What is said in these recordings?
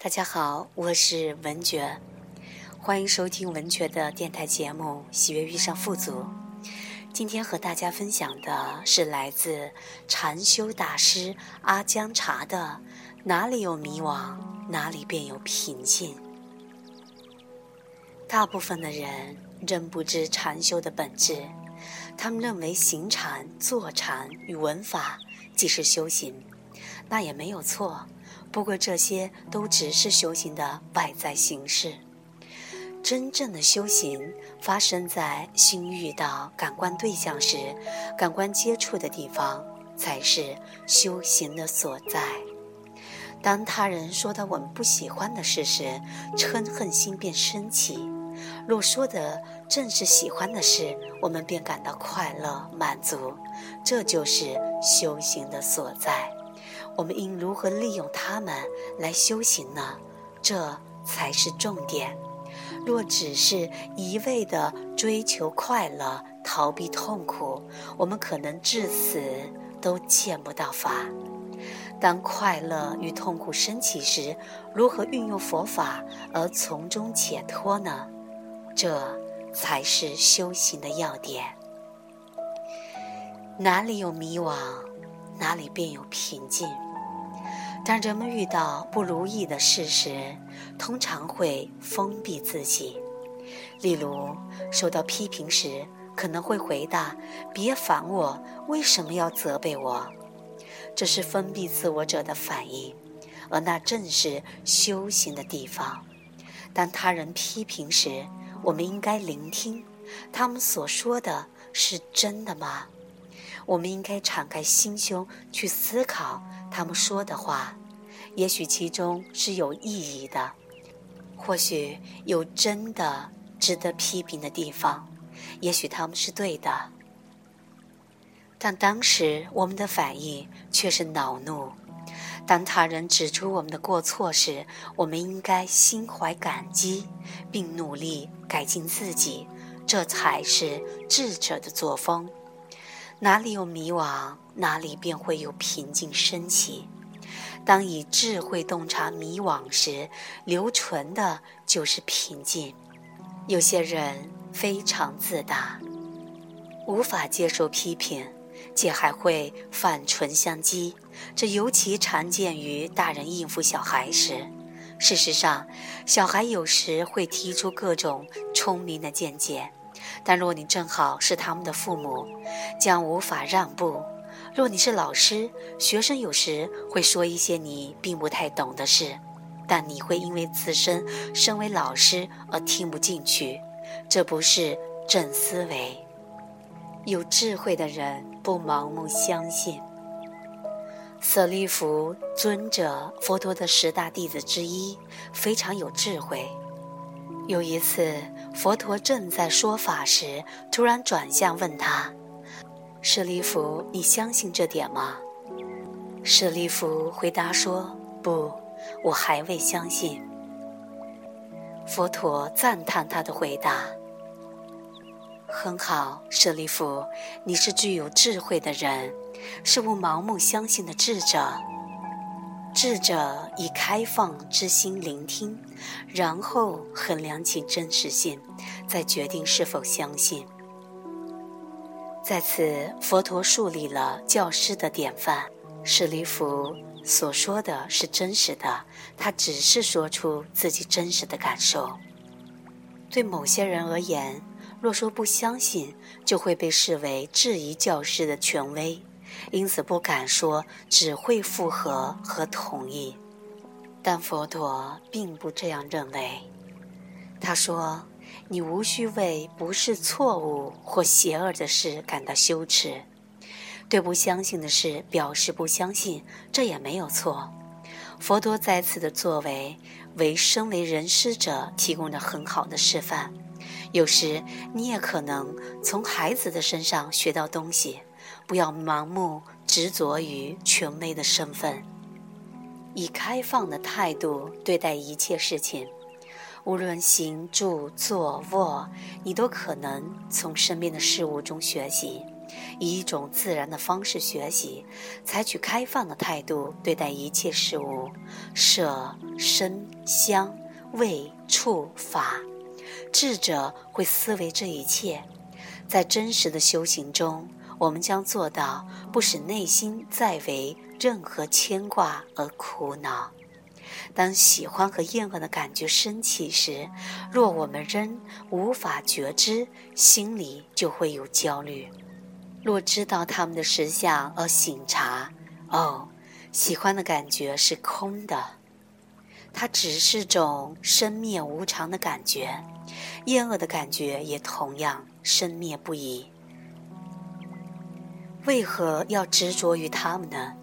大家好，我是文觉，欢迎收听文觉的电台节目《喜悦遇上富足》。今天和大家分享的是来自禅修大师阿姜查的“哪里有迷惘，哪里便有平静”。大部分的人仍不知禅修的本质，他们认为行禅、坐禅与闻法即是修行，那也没有错。不过这些都只是修行的外在形式，真正的修行发生在心遇到感官对象时，感官接触的地方才是修行的所在。当他人说到我们不喜欢的事时，嗔恨心便升起；若说的正是喜欢的事，我们便感到快乐满足。这就是修行的所在。我们应如何利用它们来修行呢？这才是重点。若只是一味的追求快乐、逃避痛苦，我们可能至死都见不到法。当快乐与痛苦升起时，如何运用佛法而从中解脱呢？这才是修行的要点。哪里有迷惘，哪里便有平静。当人们遇到不如意的事时，通常会封闭自己。例如，受到批评时，可能会回答：“别烦我，为什么要责备我？”这是封闭自我者的反应，而那正是修行的地方。当他人批评时，我们应该聆听，他们所说的是真的吗？我们应该敞开心胸去思考。他们说的话，也许其中是有意义的，或许有真的值得批评的地方，也许他们是对的。但当时我们的反应却是恼怒。当他人指出我们的过错时，我们应该心怀感激，并努力改进自己，这才是智者的作风。哪里有迷惘，哪里便会有平静升起。当以智慧洞察迷惘时，留存的就是平静。有些人非常自大，无法接受批评，且还会反唇相讥。这尤其常见于大人应付小孩时。事实上，小孩有时会提出各种聪明的见解。但若你正好是他们的父母，将无法让步；若你是老师，学生有时会说一些你并不太懂的事，但你会因为自身身为老师而听不进去。这不是正思维。有智慧的人不盲目相信。舍利弗尊者，佛陀的十大弟子之一，非常有智慧。有一次，佛陀正在说法时，突然转向问他：“舍利弗，你相信这点吗？”舍利弗回答说：“不，我还未相信。”佛陀赞叹他的回答：“很好，舍利弗，你是具有智慧的人，是不盲目相信的智者。”智者以开放之心聆听，然后衡量其真实性，再决定是否相信。在此，佛陀树立了教师的典范。舍利弗所说的是真实的，他只是说出自己真实的感受。对某些人而言，若说不相信，就会被视为质疑教师的权威。因此不敢说只会附和和同意，但佛陀并不这样认为。他说：“你无需为不是错误或邪恶的事感到羞耻，对不相信的事表示不相信，这也没有错。”佛陀在此的作为，为身为人师者提供了很好的示范。有时你也可能从孩子的身上学到东西。不要盲目执着于权威的身份，以开放的态度对待一切事情。无论行住坐卧，你都可能从身边的事物中学习。以一种自然的方式学习，采取开放的态度对待一切事物，舍、身、香、味、触、法。智者会思维这一切，在真实的修行中，我们将做到不使内心再为任何牵挂而苦恼。当喜欢和厌恶的感觉升起时，若我们仍无法觉知，心里就会有焦虑。若知道他们的实相而醒察，哦，喜欢的感觉是空的，它只是种生灭无常的感觉；厌恶的感觉也同样生灭不已。为何要执着于他们呢？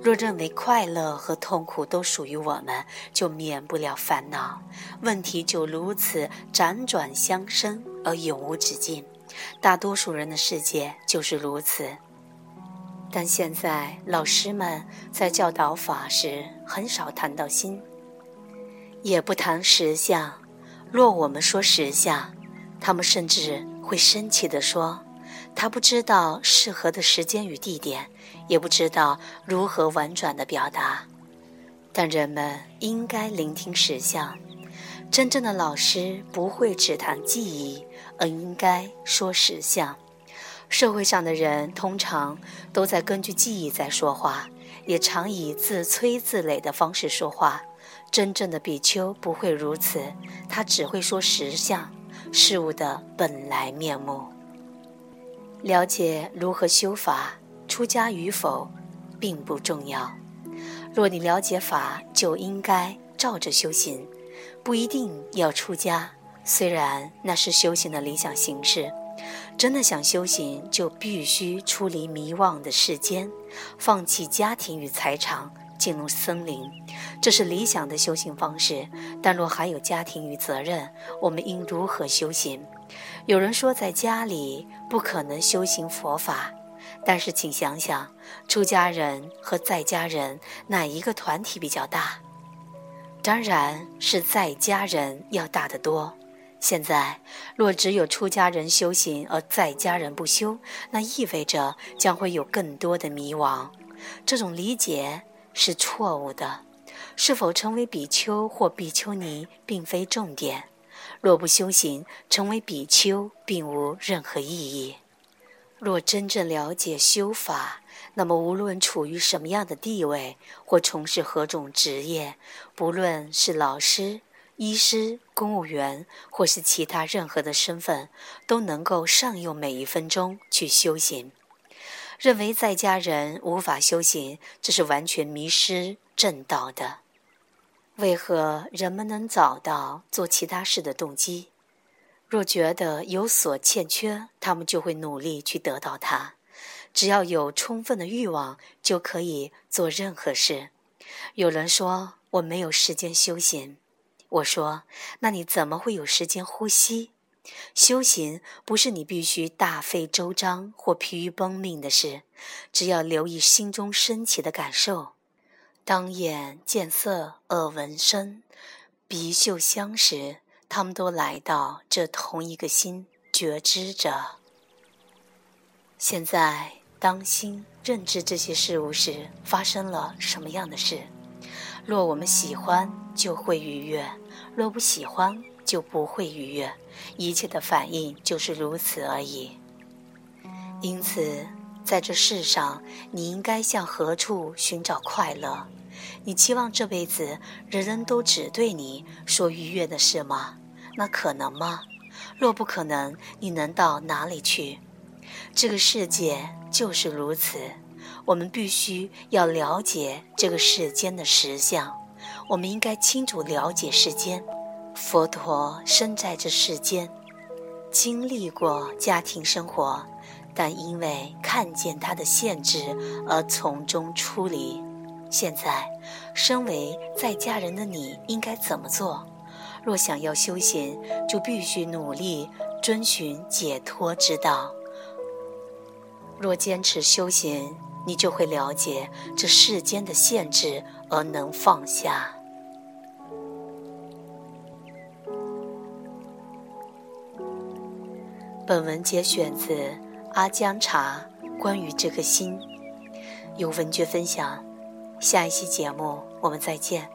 若认为快乐和痛苦都属于我们，就免不了烦恼。问题就如此辗转相生而永无止境。大多数人的世界就是如此。但现在老师们在教导法时，很少谈到心，也不谈实相。若我们说实相，他们甚至会生气地说。他不知道适合的时间与地点，也不知道如何婉转的表达。但人们应该聆听实相。真正的老师不会只谈记忆，而应该说实相。社会上的人通常都在根据记忆在说话，也常以自吹自擂的方式说话。真正的比丘不会如此，他只会说实相，事物的本来面目。了解如何修法，出家与否，并不重要。若你了解法，就应该照着修行，不一定要出家。虽然那是修行的理想形式，真的想修行，就必须出离迷惘的世间，放弃家庭与财产，进入森林。这是理想的修行方式。但若还有家庭与责任，我们应如何修行？有人说，在家里不可能修行佛法，但是请想想，出家人和在家人哪一个团体比较大？当然是在家人要大得多。现在，若只有出家人修行，而在家人不修，那意味着将会有更多的迷惘。这种理解是错误的。是否成为比丘或比丘尼，并非重点。若不修行，成为比丘并无任何意义。若真正了解修法，那么无论处于什么样的地位，或从事何种职业，不论是老师、医师、公务员，或是其他任何的身份，都能够善用每一分钟去修行。认为在家人无法修行，这是完全迷失正道的。为何人们能找到做其他事的动机？若觉得有所欠缺，他们就会努力去得到它。只要有充分的欲望，就可以做任何事。有人说我没有时间修行，我说那你怎么会有时间呼吸？修行不是你必须大费周章或疲于奔命的事，只要留意心中升起的感受。当眼见色，耳闻声，鼻嗅香时，他们都来到这同一个心觉知着。现在，当心认知这些事物时，发生了什么样的事？若我们喜欢，就会愉悦；若不喜欢，就不会愉悦。一切的反应就是如此而已。因此。在这世上，你应该向何处寻找快乐？你期望这辈子人人都只对你说愉悦的事吗？那可能吗？若不可能，你能到哪里去？这个世界就是如此。我们必须要了解这个世间的实相。我们应该清楚了解世间。佛陀生在这世间，经历过家庭生活。但因为看见他的限制而从中出离。现在，身为在家人的你应该怎么做？若想要修行，就必须努力遵循解脱之道。若坚持修行，你就会了解这世间的限制而能放下。本文节选自。阿姜茶关于这颗心，有文具分享。下一期节目我们再见。